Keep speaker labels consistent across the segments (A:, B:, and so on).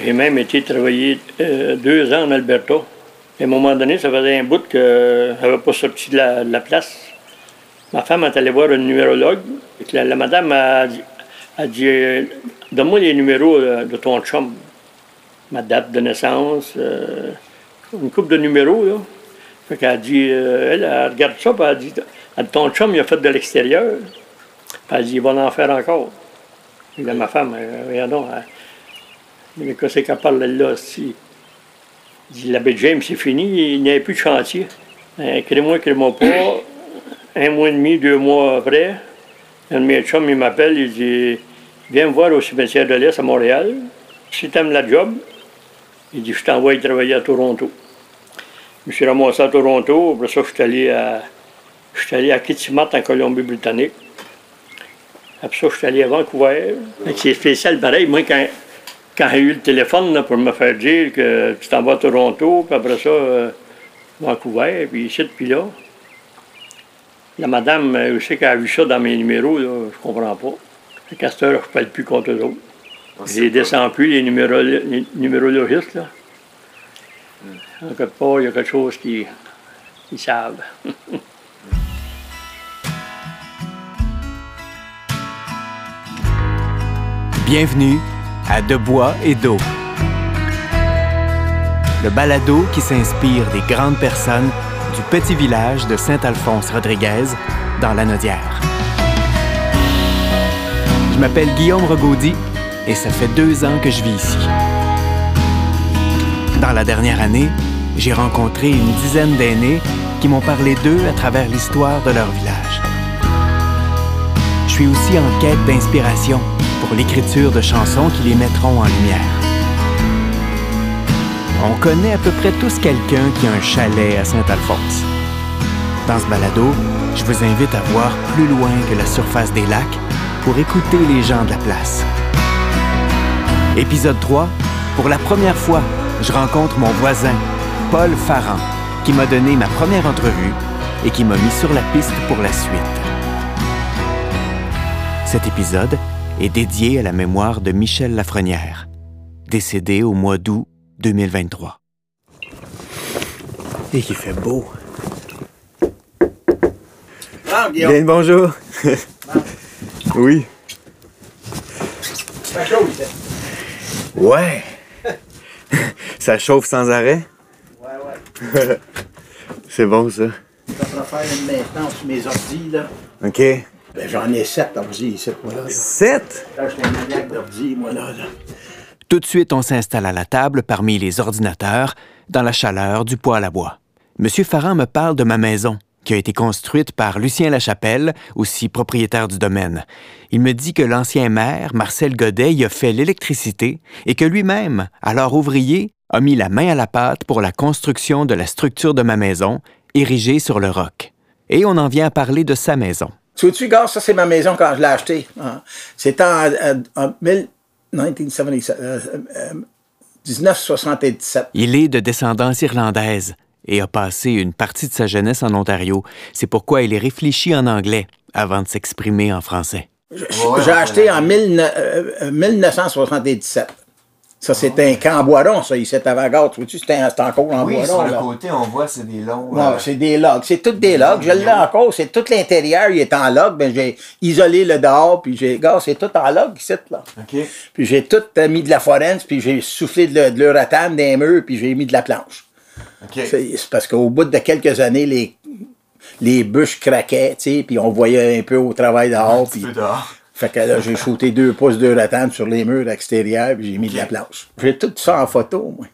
A: J'ai même été travailler euh, deux ans en Alberta. À un moment donné, ça faisait un bout que je n'avais pas sorti de la, place. Ma femme est allée voir un numérologue. la, madame a dit, euh, Donne-moi les numéros euh, de ton chum. Ma date de naissance, une coupe de numéros. Là. Fait a dit elle, regarde ça, puis elle a dit Ton chum, il a fait de l'extérieur. Elle a dit Il va en faire encore. Dit ma femme, regardons. Mais qu'est-ce qu'elle parle là aussi? Il dit, l'abbé James, c'est fini, il n'y avait plus de chantier. Écris-moi, écris-moi pas. Un mois et demi, deux mois après, un de mes chums, il m'appelle, il dit, viens me voir au cimetière de l'Est à Montréal. Si tu aimes la job, il dit, je t'envoie travailler à Toronto. Je me suis ramassé à Toronto, après ça, je suis allé à, je suis allé à Kitimat, en Colombie-Britannique. Après ça, je suis allé à Vancouver. C'est spécial pareil. Moi, quand, quand j'ai eu le téléphone pour me faire dire que tu t'en vas à Toronto, puis après ça, euh, Vancouver, puis ici, puis là, la madame, euh, je sais qu'elle a vu ça dans mes numéros, là, je comprends pas. Le casteur, je ne parle plus contre eux autres. Ah, je les descends plus, les, numéro, les numérologistes. Là. Hmm. En quelque part, il y a quelque chose qui, qui savent.
B: Bienvenue à De bois et d'eau. Le balado qui s'inspire des grandes personnes du petit village de Saint-Alphonse-Rodriguez dans la Nodière. Je m'appelle Guillaume Regaudy et ça fait deux ans que je vis ici. Dans la dernière année, j'ai rencontré une dizaine d'aînés qui m'ont parlé d'eux à travers l'histoire de leur village. Je suis aussi en quête d'inspiration pour l'écriture de chansons qui les mettront en lumière. On connaît à peu près tous quelqu'un qui a un chalet à Saint-Alphonse. Dans ce balado, je vous invite à voir plus loin que la surface des lacs pour écouter les gens de la place. Épisode 3, pour la première fois, je rencontre mon voisin, Paul Farran, qui m'a donné ma première entrevue et qui m'a mis sur la piste pour la suite. Cet épisode est dédié à la mémoire de Michel Lafrenière, décédé au mois d'août 2023.
C: Et qui fait beau.
D: Bien, bonjour. oui.
C: Ça chauffe,
D: Ouais. ça chauffe sans arrêt?
C: Ouais, ouais.
D: C'est bon, ça.
C: Je vais faire une maintenance sur mes ordis, là.
D: OK.
C: Ben, j'en ai sept ordi ici, moi, là.
D: Sept?
C: Là, je suis un maniaque d'ordi, moi, là, là.
B: Tout de suite, on s'installe à la table parmi les ordinateurs, dans la chaleur du poêle à bois. Monsieur Farran me parle de ma maison, qui a été construite par Lucien Lachapelle, aussi propriétaire du domaine. Il me dit que l'ancien maire, Marcel Godet, y a fait l'électricité et que lui-même, alors ouvrier, a mis la main à la pâte pour la construction de la structure de ma maison, érigée sur le roc. Et on en vient à parler de sa maison.
C: Tu vois-tu, gars, ça, c'est ma maison quand je l'ai achetée. Hein. C'était en, 1977.
B: Euh, Il est de descendance irlandaise et a passé une partie de sa jeunesse en Ontario. C'est pourquoi il est réfléchi en anglais avant de s'exprimer en français.
C: J'ai acheté en 1977. Ça, c'est un camp en boiron, ça, ici, avant gare. Tu vois-tu, c'est encore en
E: oui,
C: boiron.
E: sur le côté, on voit, c'est des longs.
C: Non, c'est des logs. C'est toutes des logs. Je l'ai encore. C'est tout l'intérieur, il est en log. Ben, j'ai isolé le dehors, puis j'ai. Gars, c'est tout en log, ici, là.
E: OK.
C: Puis j'ai tout mis de la forence, puis j'ai soufflé de, de l'uratane des murs, puis j'ai mis de la planche.
E: OK.
C: C'est parce qu'au bout de quelques années, les, les bûches craquaient, tu sais, puis on voyait un peu au travail dehors.
E: Un peu dehors.
C: Fait que là, j'ai shooté deux pouces de ratane sur les murs extérieurs, puis j'ai mis de la planche. J'ai tout ça en photo, moi.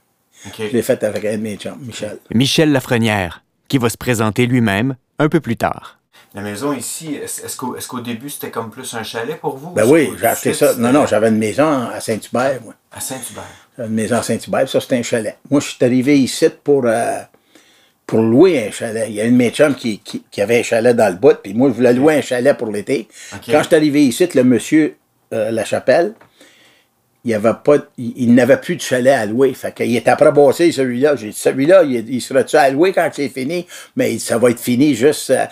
C: Je l'ai fait avec un de mes chums, Michel.
B: Michel Lafrenière, qui va se présenter lui-même un peu plus tard.
E: La maison ici, est-ce qu'au est-ce qu'au début, c'était comme plus un chalet pour vous?
C: Ben
E: Ou
C: oui, j'ai acheté ça. Non, non, j'avais une maison à Saint-Hubert, moi.
E: À Saint-Hubert.
C: J'avais une maison à Saint-Hubert, ça, c'était un chalet. Moi, je suis arrivé ici pour, euh, pour louer un chalet. Il y a une de mes chums qui, qui, qui avait un chalet dans le bout, puis moi, je voulais louer un chalet pour l'été. Quand je suis arrivé ici, le monsieur euh, La Chapelle, il avait pas, il, il n'avait plus de chalet à louer. Fait qu'il était après bosser celui-là. J'ai dit, celui-là, il, il sera-tu à louer quand c'est fini? Mais ça va être fini juste euh,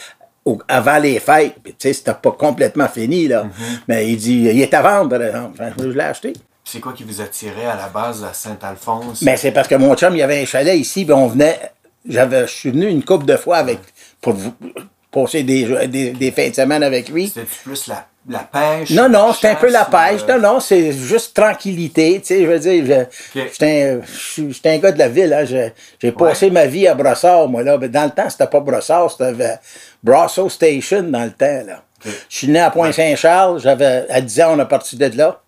C: au- avant les fêtes. Puis, tu sais, c'était pas complètement fini, là. Mais il dit, il est à vendre, par exemple. Fait que je l'ai acheté.
E: C'est quoi qui vous attirait à la base à Saint-Alphonse?
C: Mais c'est parce que mon chum, il y avait un chalet ici, puis on venait. J'avais, je suis venu une couple de fois avec pour vous- passer des, des, des fins de semaine avec lui.
E: C'était plus la, la pêche?
C: Non, non, c'est un peu la
E: chasse,
C: pêche.
E: euh,
C: Non, non, c'est juste tranquillité. Tu sais, je veux dire, j'étais un, je- j'étais un gars de la ville. Hein, j'ai passé ma vie à Brossard, moi, là. Dans le temps, c'était pas Brossard, c'était euh, Brasso Station, dans le temps, là. Je suis né à Pointe-Saint-Charles. J'avais, à 10 ans, on a parti de là.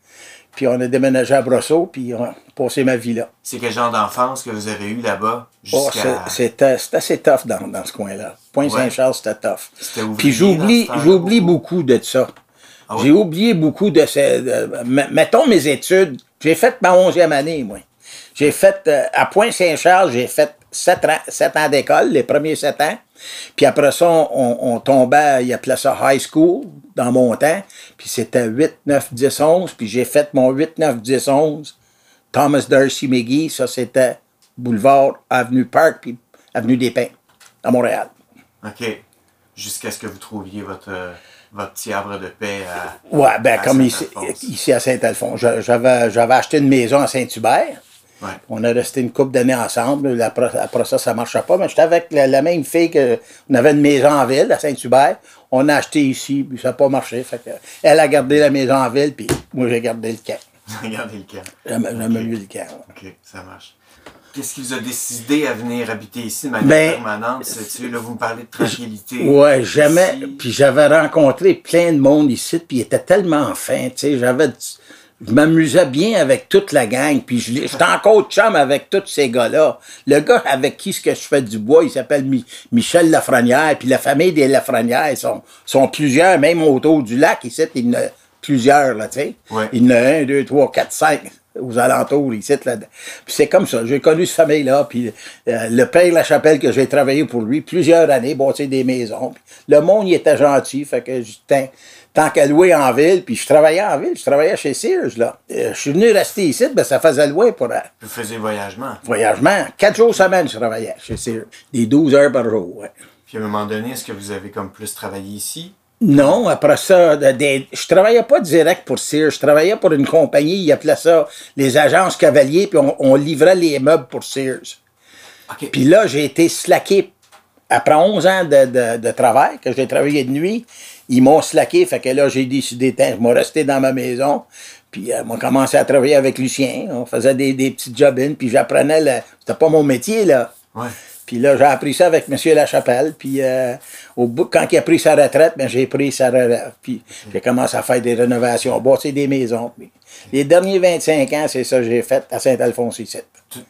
C: Puis on a déménagé à Brossard, puis on a passé ma vie là.
E: C'est quel genre d'enfance que vous avez eu là-bas?
C: Oh, c'était assez tough dans, dans ce coin-là. Pointe-Saint-Charles, c'était tough. Puis j'oublie,
E: ce
C: j'oublie
E: beaucoup.
C: de ça.
E: Ah?
C: J'ai oublié beaucoup de ces. de- mettons mes études. J'ai fait ma onzième année, moi. J'ai fait, euh, à Pointe-Saint-Charles, j'ai fait sept ans, sept ans d'école, les premiers sept ans. Puis après ça, on, on tombait, il appelait ça high school, dans mon temps. Puis c'était 8, 9, 10, 11. Puis j'ai fait mon 8, 9, 10, 11. Thomas Darcy McGee, ça c'était boulevard, avenue Park, puis avenue des Pins, à Montréal.
E: OK. Jusqu'à ce que vous trouviez votre, euh, votre petit arbre de paix à...
C: Ouais, ben
E: à
C: comme ici, ici à Saint-Alphonse. J'avais acheté une maison à Saint-Hubert.
E: Ouais.
C: On a resté une couple d'années ensemble. Après, après ça, ça ne marchait pas. Mais j'étais avec la, la même fille que. On avait une maison en ville à Saint-Hubert. On a acheté ici, puis ça n'a pas marché. Fait que, elle a gardé la maison en ville, puis moi, j'ai gardé le camp.
E: Regardez le camp.
C: J'aime j'aime mieux le camp. ouais.
E: OK, ça marche. Qu'est-ce qui vous a décidé à venir habiter ici de manière
C: Ben,
E: permanente? Là, vous me parlez de tranquillité.
C: Ouais, jamais. Puis j'avais rencontré plein de monde ici, puis il était tellement fin, tu sais. J'avais. Je m'amusais bien avec toute la gang, puis j'étais encore chum avec tous ces gars-là. Le gars avec qui ce que je fais du bois, il s'appelle Mi- Michel Lafrenière, puis la famille des Lafrenière, ils sont, sont plusieurs, même autour du lac, ici, il y en a plusieurs, là, tu sais.
E: Ouais.
C: Il y en a un, deux, trois, quatre, cinq aux alentours, ici, là. Puis c'est comme ça. J'ai connu cette famille-là, puis euh, le père Lachapelle, que j'ai travaillé pour lui plusieurs années, bâti des maisons. Puis le monde, il était gentil, fait que j'étais tant qu'à louer en ville, puis je travaillais en ville, je travaillais chez Sears, là. Euh, je suis venu rester ici, ben ça faisait louer pour un
E: Vous faisiez voyagement?
C: voyagement. Quatre jours semaine, je travaillais chez Sears. Des 12 heures par jour, ouais.
E: Puis à un moment donné, est-ce que vous avez comme plus travaillé ici?
C: Non, après ça, des- je travaillais pas direct pour Sears, je travaillais pour une compagnie, ils appelaient ça les agences cavaliers, puis on, on livrait les meubles pour Sears. Puis là, j'ai été slacké. Après 11 ans de, de- de travail, que j'ai travaillé de nuit, ils m'ont slacké, fait que là, j'ai décidé, je vais rester dans ma maison. Puis euh, on commencé à travailler avec Lucien, on faisait des, des petits job puis j'apprenais, le- c'était pas mon métier, là.
E: Ouais.
C: Puis là, j'ai appris ça avec M. Lachapelle. Puis euh, au bout, quand il a pris sa retraite, ben, j'ai pris sa relève. Puis j'ai commencé à faire des rénovations, bâtir des maisons. Puis les derniers 25 ans, c'est ça que j'ai fait à Saint-Alphonse ici.
E: Tout-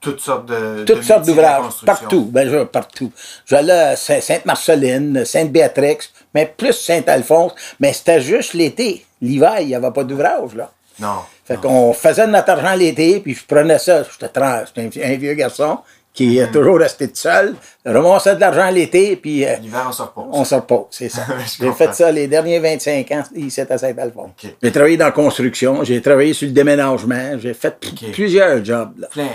E: toutes sortes de.
C: Toutes
E: de
C: sortes d'ouvrages, partout. Ben, je, partout. J'allais à Saint- Sainte-Marceline, Sainte-Béatrix, mais plus Saint-Alphonse. Mais c'était juste l'été. L'hiver, il n'y avait pas d'ouvrage, là.
E: Non.
C: Fait qu'on faisait de notre argent l'été, puis je prenais ça. J'étais un vieux garçon qui est toujours resté tout seul. Ramassait de l'argent l'été, puis euh,
E: L'hiver, on se repose.
C: on se repose, c'est ça. J'ai fait ça les derniers 25 ans ici à Saint-Alphonse. J'ai travaillé dans la construction, j'ai travaillé sur le déménagement, j'ai fait plusieurs jobs. Là.
E: Plein.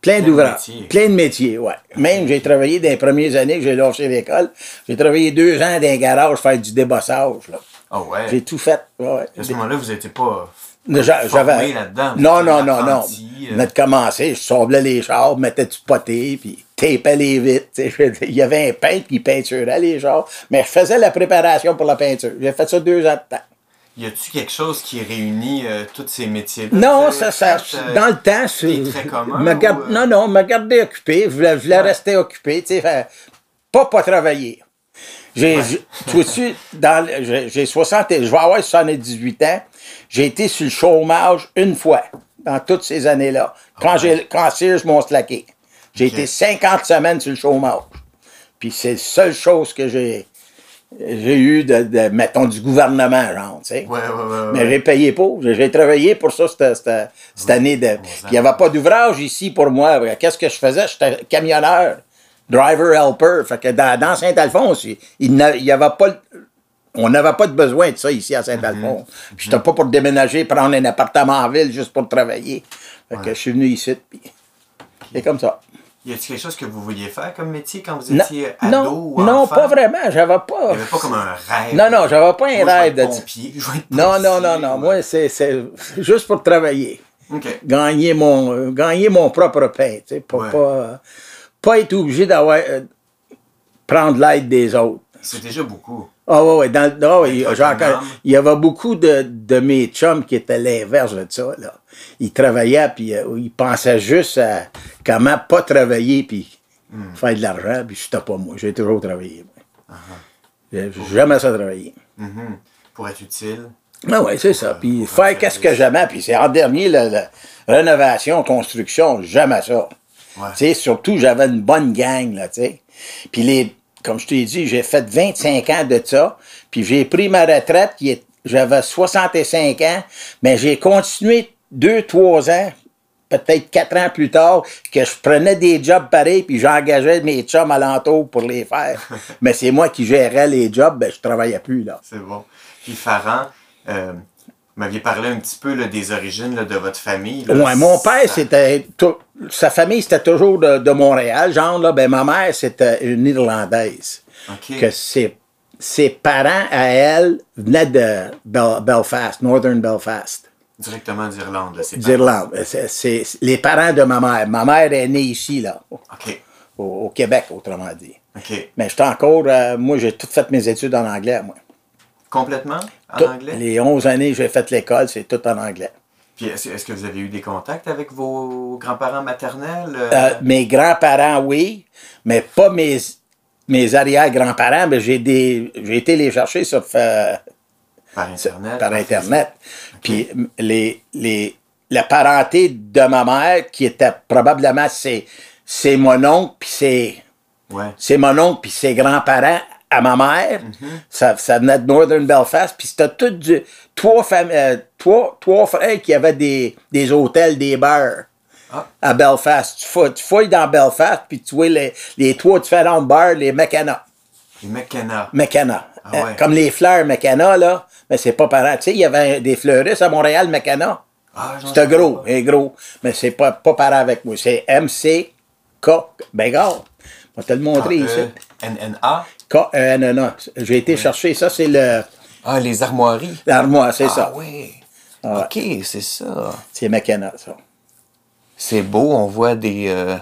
C: Plein d'ouvrages. Plein de métiers, ouais. Même, j'ai travaillé dans les premières années que j'ai lâché l'école. J'ai travaillé deux ans dans un garage faire du débossage, là.
E: Ah ouais.
C: J'ai tout fait, ouais.
E: À ce moment-là, vous n'étiez pas.
C: J'avais.
E: là-dedans.
C: Non, non, non, non. Mais de commencer, je sablais les chars, mettais du poté, puis tapais les vitres. Il y avait un peintre qui peinturait les chars. Mais je faisais la préparation pour la peinture. J'ai fait ça deux ans de temps.
E: Y a-tu quelque chose qui réunit euh, tous ces métiers-là?
C: Non,
E: Vous
C: ça, ça,
E: euh,
C: dans le temps, c'est- me gar-
E: ou, euh?
C: non, non, me garder occupé, je voulais, je voulais rester occupé, tu sais, pas pas travailler. J'ai, vois-tu, dans, j'ai, j'ai 60, et- je vais avoir 78 ans, j'ai été sur le chômage une fois, dans toutes ces années-là, quand j'ai, quand Sears m'ont slacké. J'ai été 50 semaines sur le chômage. Puis c'est la seule chose que j'ai, j'ai eu de, de, mettons, du gouvernement, genre, tu sais.
E: Ouais, ouais, ouais.
C: Mais j'ai payé pour. J'ai travaillé pour ça cette, cette, cette année. De... Puis il n'y avait pas d'ouvrage ici pour moi. Qu'est-ce que je faisais? J'étais camionneur, driver helper. Fait que dans, dans Saint-Alphonse, il- il n'a- il y avait pas. On n'avait pas de besoin de ça ici à Saint-Alphonse. J'étais pas pour déménager, prendre un appartement en ville juste pour travailler. Fait que je suis venu ici. Puis c'est comme ça.
E: Y a-t-il quelque chose que vous vouliez faire comme métier quand vous
C: Non,
E: étiez ado
C: non,
E: ou
C: non, pas vraiment. J'avais
E: Il
C: pas.
E: n'y avait pas comme un rêve.
C: Non, non, j'avais pas un
E: Moi, je vais
C: rêve
E: être
C: de.
E: pompier, je vais être
C: Non, non, non, non. Moi, c'est c'est juste pour travailler. Gagner mon, euh, gagner mon propre pain, pas,
E: Ouais.
C: pas, pas être obligé d'avoir, euh, prendre l'aide des autres.
E: C'est déjà beaucoup.
C: Ah ouais, ouais, dans, ouais,
E: Être
C: genre,
E: autonome.
C: il y avait beaucoup de, de mes chums qui étaient l'inverse de ça, là. Ils travaillaient, puis euh, ils pensaient juste à comment pas travailler, puis
E: Hmm.
C: faire de l'argent, puis c'était pas moi. J'ai toujours travaillé, moi.
E: Uh-huh.
C: J'ai jamais ça travaillé.
E: Mhm. Pour être utile.
C: Ah oui, c'est ça. Puis
E: pour
C: faire qu'est-ce que j'aimais. Puis c'est en dernier, la, la rénovation, construction, jamais ça.
E: Ouais.
C: Tu sais, surtout, j'avais une bonne gang, là, tu sais. Puis les, comme je t'ai dit, j'ai fait 25 ans de ça. Puis j'ai pris ma retraite, j'avais 65 ans, mais j'ai continué deux, trois ans, peut-être quatre ans plus tard, que je prenais des jobs pareils, puis j'engageais mes chums alentour pour les faire. mais c'est moi qui gérais les jobs, ben je travaillais plus, là.
E: C'est bon. Puis Farhan, euh, vous m'aviez parlé un petit peu là, des origines là, de votre famille. là.
C: Ouais, mon père, c'était. Sa famille, c'était toujours de, de Montréal, genre, là. Ben, ma mère, c'était une Irlandaise. Que ses, ses parents, à elle, venaient de Bel- Belfast, Northern Belfast,
E: Directement d'Irlande. là, c'est
C: d'Irlande. C'est, les parents de ma mère. Ma mère est née ici, là, au,
E: OK.
C: au Québec, autrement dit.
E: OK.
C: Mais j'étais encore. euh, moi, j'ai tout fait mes études en anglais, moi.
E: Complètement? En
C: Tout-
E: anglais?
C: Les 11 années que j'ai fait l'école, c'est tout en anglais.
E: Puis est-ce que vous avez eu des contacts avec vos grands-parents maternels? euh,
C: Euh, mes grands-parents, oui, mais pas mes, mes arrière-grands-parents. Mais j'ai des, j'ai été les chercher sur, euh,
E: par Internet?
C: par Internet. Puis les, les, la parenté de ma mère, qui était probablement c'est, c'est mon oncle, puis c'est,
E: Ouais.
C: c'est mon oncle, puis ses grands-parents à ma mère. Ça, ça venait de Northern Belfast. Puis c'était tout du, trois, euh, trois, trois frères qui avaient des, des hôtels, des bars
E: Ah.
C: à Belfast. Tu fouilles, tu fouilles dans Belfast, puis tu vois les, les trois différents bars, les McKenna.
E: Les McKenna.
C: McKenna.
E: Ah
C: Euh,
E: ouais.
C: Comme les fleurs McKenna, là. Mais c'est pas pareil. Tu sais, il y avait des fleuristes à Montréal, McKenna.
E: Ah,
C: C'était gros, et gros. Mais c'est pas, pas pareil avec moi. C'est M-C-K. Ben, gars, je vais te le montrer ici. J'ai été chercher ça, c'est le,
E: Ah, les armoiries.
C: l'armoire, c'est
E: ah,
C: ça.
E: oui.
C: Ah
E: OK, c'est ça.
C: C'est McKenna, ça.
E: C'est beau, on voit des... euh,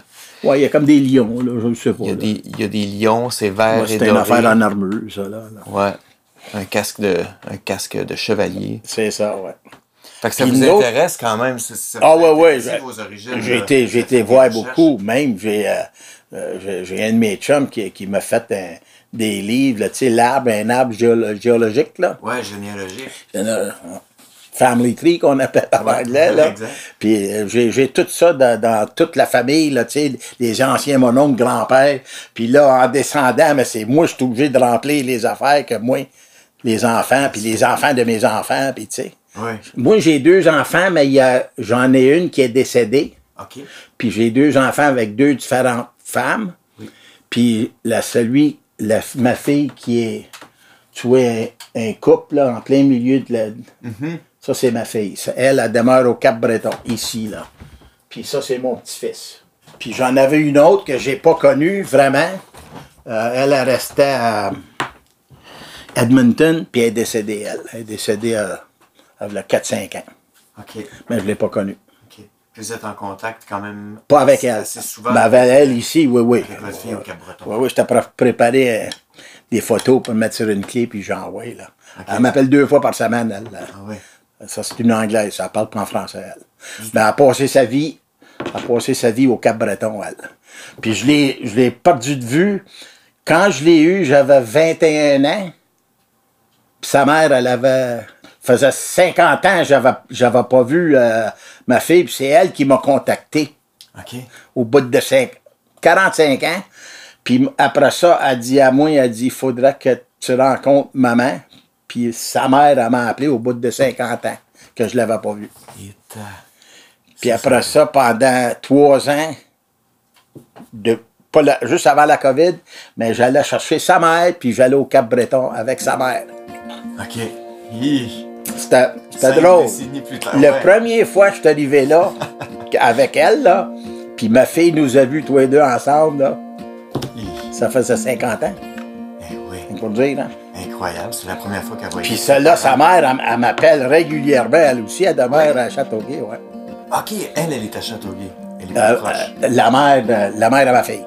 C: Ouais, il y a comme des lions, là, je ne sais pas.
E: il, y a des, il y a des lions, c'est vert
C: Ouais,
E: et
C: C'était une
E: doré.
C: affaire en armure, ça, là. là.
E: Ouais. Un casque de, un casque de chevalier.
C: C'est ça, ouais.
E: Fait que ça
C: Puis
E: vous
C: une autre-
E: intéresse quand même. ça- ça
C: Ah ouais, ouais. j'ai- été, j'ai été voir beaucoup. Même, j'ai, euh, euh, j'ai un de mes chums qui, qui m'a fait un- des livres, là, tu sais, l'arbre, un arbre géolo- géologique, là.
E: Ouais, généalogique.
C: Family Tree qu'on appelle en
E: Ouais,
C: anglais, là.
E: exact.
C: Puis euh, j'ai, tout ça dans, dans toute la famille, là, tu sais, les anciens mononcles, grand-père. Puis là, en descendant, mais c'est moi, je suis obligé de remplir les affaires que moi, les enfants, puis les enfants de mes enfants, puis tu sais.
E: Ouais.
C: Moi, j'ai deux enfants, mais j'en ai une qui est décédée.
E: OK.
C: Puis j'ai deux enfants avec deux différentes femmes.
E: Oui.
C: Puis la, celui, la, ma fille qui est, tu vois, un, couple là, en plein milieu de la.
E: Mm-hmm.
C: Ça, c'est ma fille. Ça, Elle, elle demeure au Cap-Breton, ici, là. Puis ça, c'est mon petit-fils. Puis j'en avais une autre que j'ai pas connue, vraiment. Euh, elle, elle restait à Edmonton, puis elle est décédée, elle. Elle est décédée à, à 4-5 ans.
E: OK.
C: Mais je l'ai pas connue.
E: Vous êtes en contact quand même.
C: Pas avec elle.
E: Assez souvent.
C: Mais avec elle ici, oui, oui.
E: Avec votre fille au Cap-Breton.
C: Oui, oui, j'étais pré- préparé euh, des photos pour mettre sur une clé, puis j'envoie, là. Elle m'appelle deux fois par semaine, elle. là.
E: Ah ouais.
C: Ça, c'est une anglaise, ça parle pas en français, elle. Mais elle a passé sa vie, elle a passé sa vie au Cap-Breton, elle. Puis je l'ai, je l'ai perdu de vue. Quand je l'ai eu, j'avais 21 ans. Puis sa mère, elle avait, faisait 50 ans, j'avais, j'avais pas vu euh, ma fille, puis c'est elle qui m'a contacté au bout de cinq- 45 ans. Puis après ça, elle dit à moi, elle dit, il faudra que tu rencontres maman. Puis sa mère, elle m'a appelé au bout de 50 ans, que je l'avais pas vu.
E: Et, euh,
C: Puis après ça, pendant trois ans, de, pas la- juste avant la COVID, mais j'allais chercher sa mère, puis j'allais au Cap-Breton avec sa mère.
E: OK. Hi.
C: C'était drôle.
E: plus tard, ouais.
C: premier fois que je suis arrivé là, avec elle, là, puis ma fille nous a vus tous les deux ensemble, là, ça faisait 50 ans,
E: Eh oui.
C: dire. Hein?
E: Incroyable. C'est la première fois qu'elle voyait.
C: Puis celle-là, sa mère, elle, elle m'appelle régulièrement, elle aussi, elle demeure à Châteauguay, ouais.
E: Ok, elle, elle est à Châteauguay. Elle est
C: Euh,
E: proche.
C: euh, la mère de, la mère de ma fille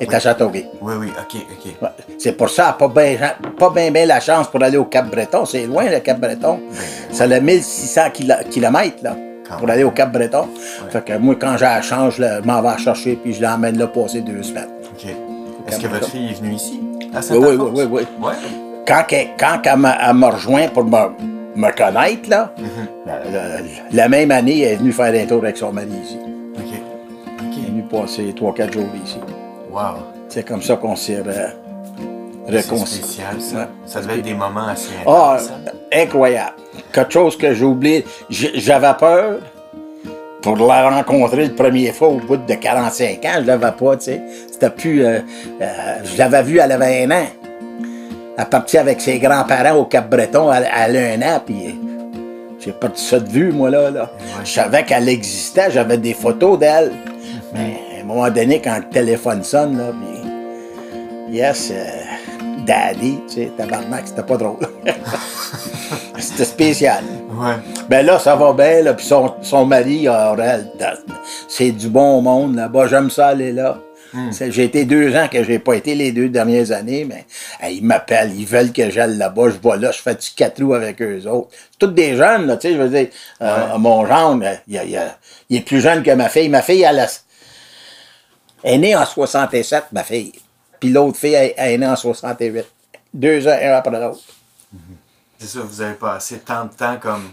C: est à Châteauguay.
E: Oui, oui, ok, ok.
C: Ouais. C'est pour ça, pas bien pas ben, ben la chance pour aller au Cap-Breton. C'est loin, le Cap-Breton. C'est le 1600 km, là,
E: Quand
C: pour
E: même.
C: aller au Cap-Breton. Fait que moi, quand j'ai la chance, je m'en vais la chercher, puis je l'emmène là passer deux semaines.
E: Ok. Est-ce que votre fille est venue ici? À
C: Oui,
E: saint
C: oui, oui, oui, oui.
E: Ouais.
C: Quand, elle- quand elle m'a rejoint pour me, me connaître, là, la, la- la même année, elle est venue faire un tour avec son mari ici.
E: Ok.
C: Elle est venue passer 3-4 jours ici.
E: Wow.
C: C'est comme ça qu'on s'est réconciliés.
E: spécial, ça.
C: Ouais.
E: Ça devait être des moments assez
C: Ah,
E: intenses. hein?
C: incroyable. Quelque chose que j'ai oublié. J'avais peur pour la rencontrer le premier fois au bout de 45 ans. Je l'avais pas, tu sais. C'était plus. euh, euh, je l'avais vue, elle avait un an. Elle partit avec ses grands-parents au Cap-Breton, elle, elle a un an, puis. euh, J'ai perdu ça de vue, moi, là. là. Je savais qu'elle existait, j'avais des photos d'elle. Mais à un moment donné, quand le téléphone sonne, là, puis. Yes, euh, Daddy, tu sais, tabarnak, c'était pas drôle. c'était spécial.
E: Ouais.
C: Ben là, ça va bien, là, puis son, son mari, Aurel, t'as- c'est du bon monde là-bas, j'aime ça aller là. C'est- J'ai été deux ans que j'ai pas été les deux dernières années, mais hey, ils m'appellent, ils veulent que j'aille là-bas, je vais là, je fais du quatre roues avec eux autres. C'est Toutes des jeunes, là, tu sais, je veux dire, euh, mon euh, il, il- il est plus jeune que ma fille. Ma fille, elle, a- elle est née en 67, ma fille. Puis l'autre fille, elle, elle est née en 68. Deux ans, un après l'autre.
E: C'est ça, vous avez passé tant de temps comme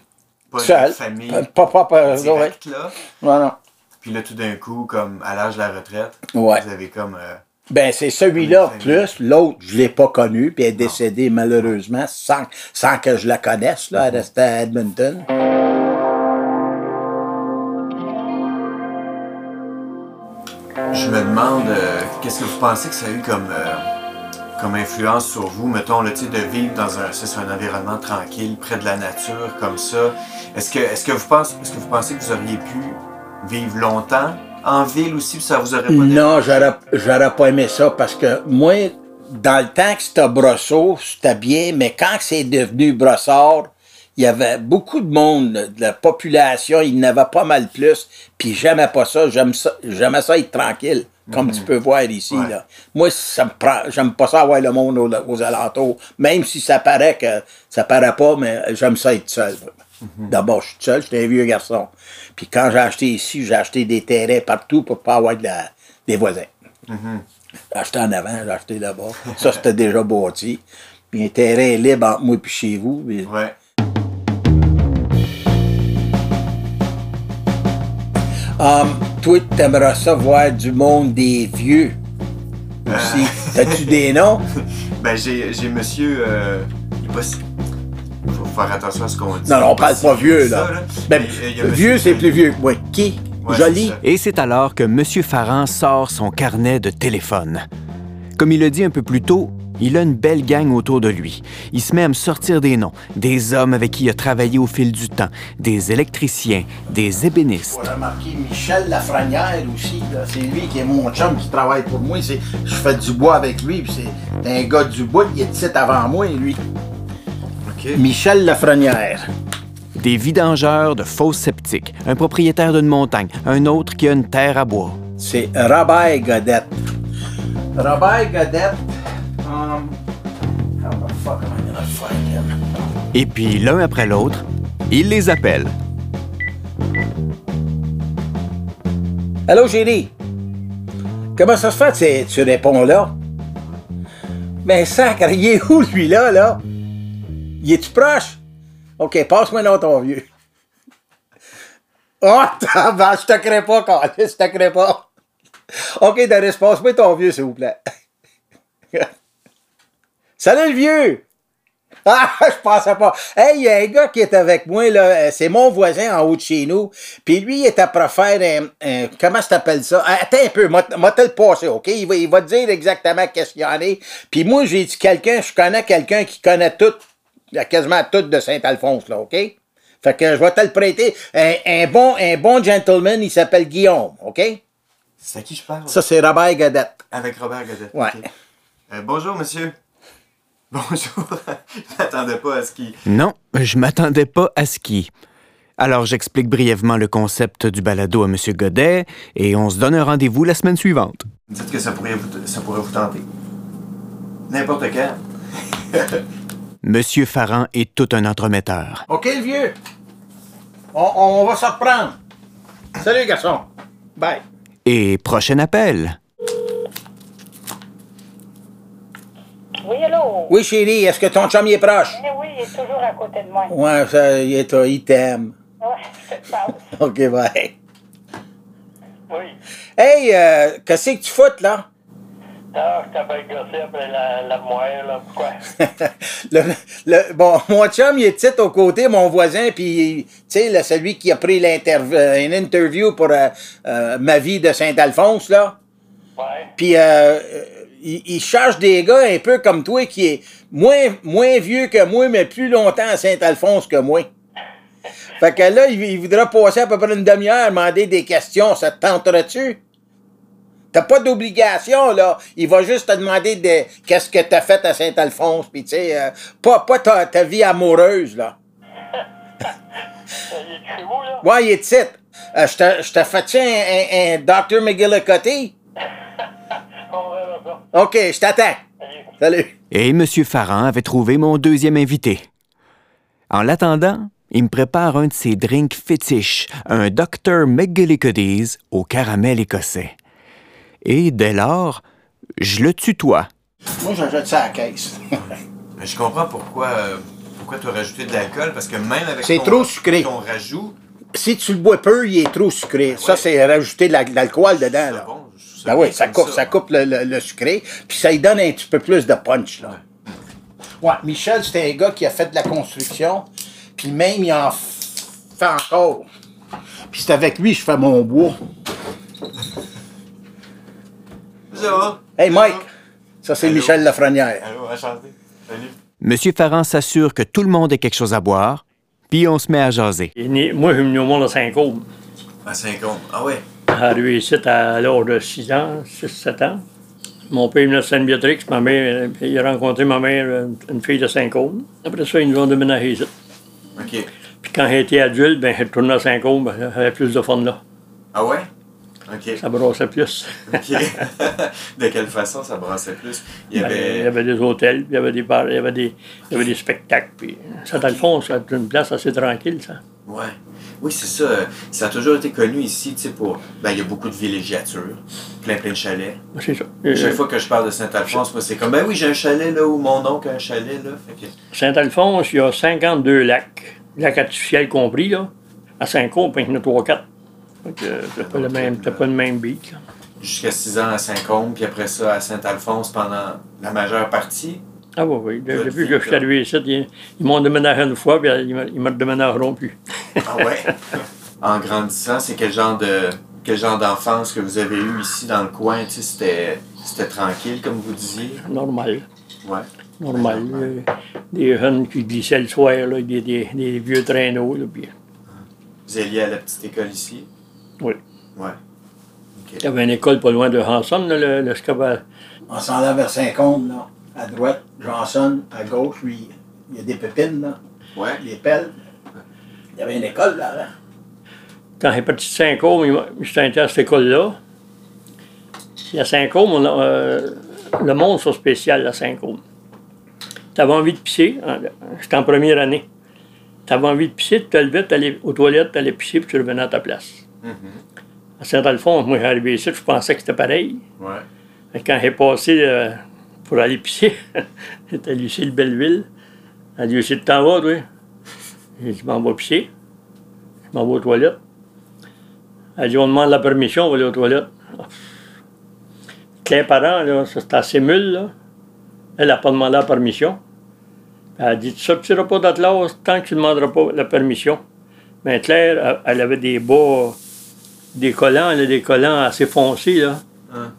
E: pas
C: Seul.
E: de famille
C: Pas, pas, pas, ouais.
E: directe, là.
C: Non, non.
E: Puis là, tout d'un coup, comme à l'âge de la retraite,
C: Ouais.
E: vous avez comme... euh,
C: Ben, c'est celui-là
E: Oui,
C: plus. L'autre, je l'ai pas connu, puis elle est décédée malheureusement sans, sans que je la connaisse. Là. Elle restait à Edmonton.
E: Je me demande, euh, qu'est-ce que vous pensez que ça a eu comme, euh, comme influence sur vous, mettons, le de vivre dans un, un environnement tranquille, près de la nature, comme ça. Est-ce que, vous pensez, que vous pensez que vous auriez pu vivre longtemps en ville aussi, ça vous aurait pas
C: Non, j'aurais, j'aurais pas aimé ça parce que moi, dans le temps que c'était Brosseau, c'était bien, mais quand c'est devenu Brossard, il y avait beaucoup de monde, de la population, il y en avait pas mal plus, puis j'aimais pas ça, j'aime ça, j'aimais ça être tranquille, comme tu peux voir ici,
E: Ouais.
C: là. Moi, ça me prend, j'aime pas ça avoir le monde aux, aux alentours, même si ça paraît que, ça paraît pas, mais j'aime ça être seul. D'abord, je suis seul, j'étais un vieux garçon. Puis quand j'ai acheté ici, j'ai acheté des terrains partout pour pas avoir de la- des voisins. J'ai acheté en avant, j'ai acheté là-bas. Ça, c'était déjà bâti. Puis un terrain libre entre moi et chez vous. puis-
E: Ouais.
C: Hum, toi, t'aimerais ça voir du monde des vieux aussi. T'as-tu des noms?
E: Ben, j'ai, j'ai monsieur. Euh, il est pas si- faut faire attention à ce qu'on dit.
C: Non, non, on parle pas vieux,
E: ça,
C: là. Ben,
E: Mais, euh,
C: vieux, c'est plus vieux moi. Qui?
E: Ouais,
C: Joli?
E: c'est.
B: Et c'est alors que M. Farran sort son carnet de téléphone. Comme il le dit un peu plus tôt, il a une belle gang autour de lui. Il se met à me sortir des noms, des hommes avec qui il a travaillé au fil du temps, des électriciens, des ébénistes.
C: On a remarqué Michel Lafrenière aussi. C'est lui qui est mon chum qui travaille pour moi. C'est- Je fais du bois avec lui. puis C'est un gars du bois. Il est ici avant moi, lui. Michel Lafrenière.
B: Des vidangeurs de fausses sceptiques, un propriétaire d'une montagne, un autre qui a une terre à bois.
C: C'est Robert Godette. Robert Godette.
B: Et puis, l'un après l'autre, il les appelle.
C: Allô, chérie? Comment ça se fait que tu- réponds là? Ben, sacre, il est où, lui, là, là? Il est-tu proche? OK, passe-moi là ton vieux. Oh, tabarnak, je te crée pas, Carlis, je te crée pas. OK, Doris, passe-moi ton vieux, s'il vous plaît. Salut, le vieux! Ah, je pensais pas. Hey, il y a un gars qui est avec moi, là. euh, C'est mon voisin en haut de chez nous. Puis lui, il est à faire un, un- Comment ça t'appelle ça? Ah, Attends un peu, moi te le passer, OK? Il va, il va te dire exactement qu'est-ce qu'il y en est. Puis moi, j'ai dit quelqu'un, je connais quelqu'un qui connaît tout, quasiment tout de Saint-Alphonse, là, OK? Fait que je vais te le prêter. Un, un bon, un bon gentleman, il s'appelle Guillaume, OK?
E: C'est à qui je parle?
C: Ça, c'est Robert Godette.
E: Avec Robert Godet.
C: Ouais.
E: Euh, bonjour, monsieur. Bonjour. je m'attendais pas à ce qu'il.
B: Non, je m'attendais pas à ce qui. Alors j'explique brièvement le concept du balado à M. Godet et on se donne un rendez-vous la semaine suivante.
E: Dites que ça pourrait vous, ça pourrait vous tenter. N'importe quand.
B: M. Farran est tout un entremetteur.
C: OK, le vieux? On, on va se reprendre. Salut, garçon. Bye.
B: Et prochain appel.
F: Oui, allô?
C: Oui, chérie, est-ce que ton chum y est proche?
F: Oui, il est toujours à côté de moi.
C: Ouais, ça, il est, il t'aime.
F: Ouais, je te parle.
C: OK, bye.
A: Oui.
C: Hey, euh, qu'est-ce que tu foutes, là?
A: Ah, je t'avais gossé après la, la moelle, là. Pourquoi?
C: le, le- bon, mon chum, il est petit au côté, mon voisin, puis, tu sais, celui qui a pris l'interv- euh, une interview pour euh, euh, ma vie de Saint-Alphonse, là.
A: Ouais.
C: Puis, euh, il, il cherche des gars un peu comme toi, qui est moins, moins vieux que moi, mais plus longtemps à Saint-Alphonse que moi. Fait que là, il, il voudra passer à peu près une demi-heure, demander des questions. Ça te tenterait-tu? T'as pas d'obligation, là. Il va juste te demander de qu'est-ce que t'as fait à Saint-Alphonse, puis tu sais, euh, pas, pas ta, ta vie amoureuse, là.
A: Il est vous, là?
C: Ouais, il est titre. Euh, je te- un, un, un Dr. McGillicuddy?
A: Ça.
C: OK, je t'attends. Salut.
B: Et M. Farran avait trouvé mon deuxième invité. En l'attendant, il me prépare un de ses drinks fétiches, un Dr. McGillicuddy's au caramel écossais. Et dès lors, je le tutoie.
C: Moi, j'achète ça à la caisse.
E: Mais je comprends pourquoi, euh, pourquoi tu as rajouté de l'alcool, parce que même avec
C: C'est
E: ton,
C: trop sucré.
E: ton rajout,
C: si tu le bois peu, il est trop sucré. Ça,
E: Ouais.
C: c'est rajouter de la- de l'alcool dedans, là.
E: bon.
C: Ben oui, ça coupe, ça coupe le, le- le sucré, puis ça lui donne un petit peu plus de punch, là. Ouais, Michel, c'était un gars qui a fait de la construction, puis même, il en fait encore. Puis c'est avec lui que je fais mon bois.
E: Ça va?
C: Hey, Mike! Ça, c'est? Michel Lafrenière.
E: Allô, enchanté. Salut.
B: M. Farran s'assure que tout le monde ait quelque chose à boire, puis on se met à jaser.
A: Moi, je suis venu au monde à Saint-Côme.
E: À Saint-Côme. Ah ouais?
A: Arrivé ici à l'âge de 6 ans, 6-7 ans. Mon père est venu de Sainte-Béatrix, ma mère, il a rencontré ma mère, une, fille de Saint-Côme. Après ça, ils nous ont déménagé ici.
E: OK.
A: Puis quand elle était adulte, ben, elle retournait à Saint-Côme, ben, elle avait plus de fun là.
E: Ah ouais? OK.
A: Ça brassait plus.
E: OK. de quelle façon ça brassait plus? Il y
A: Ben,
E: avait...
A: il y avait des hôtels, puis il y avait des bars, il y avait des, il y avait des spectacles. Puis Saint-Alphonse, c'est une place assez tranquille, ça.
E: Ouais. Oui, c'est ça. Ça a toujours été connu ici, tu sais, pour... Ben, il y a beaucoup de villégiatures, plein, plein de chalets.
A: C'est ça.
E: Chaque
A: Euh,
E: fois que je parle de Saint-Alphonse, moi, c'est comme, ben oui, j'ai un chalet là où mon oncle a un chalet là. Que...
A: Saint-Alphonse, il y a 52 lacs, lacs artificiels compris, là. À Saint-Côme, il y en a 3-4. Fait que c'est pas le même, c'est pas le même beat, là.
E: Jusqu'à 6 ans à Saint-Côme, puis après ça à Saint-Alphonse pendant la majeure partie.
A: Ah oui, oui. Depuis que je suis arrivé ici, ils, ils m'ont déménagé une fois, puis ils ils me déménageront plus.
E: Ah ouais? en grandissant, c'est quel genre de quel genre d'enfance que vous avez eu ici dans le coin? Tu sais, c'était, c'était tranquille, comme vous disiez?
A: Normal.
E: Ouais.
A: Normal. Euh, Des jeunes qui glissaient le soir, là, des, des, des vieux traîneaux. Là, puis,
E: Vous alliez à la petite école ici?
A: oui.
E: Ouais.
A: Il y avait une école pas loin de Hanson, là, le, le
C: On s'en va vers Saint-Côme, là. À droite, Johnson. À gauche, lui, il y a des pépines, là.
E: Ouais.
C: Les pelles. Il y avait une école, là. là.
A: Quand j'ai parti de Saint-Côme, j'étais invité à cette école-là. À Saint-Côme, euh, le monde sont spécial à Saint-Côme. Tu avais envie de pisser, hein, j'étais en première année. Tu avais envie de pisser, tu te levais, tu allais aux toilettes, tu allais pisser, puis tu revenais à ta place. À Saint-Alphonse, moi, j'arrivais ici, je pensais que c'était pareil.
E: Ouais.
A: Quand j'ai passé euh, pour aller pisser, j'étais à Lucille Belleville. Elle dit Lucille, t'en vas, toi J'ai dit Je m'en vais pisser. Je m'en vais aux toilettes. Elle dit On demande la permission, on va aller aux toilettes. Claire Parent, là, c'est à Sémule, là. Elle n'a pas demandé la permission. Elle a dit Tu sortiras pas de la classe tant que tu ne demanderas pas la permission. Mais Claire, elle- elle avait des bas, des collants, là, des collants assez foncés, là.
E: Hein?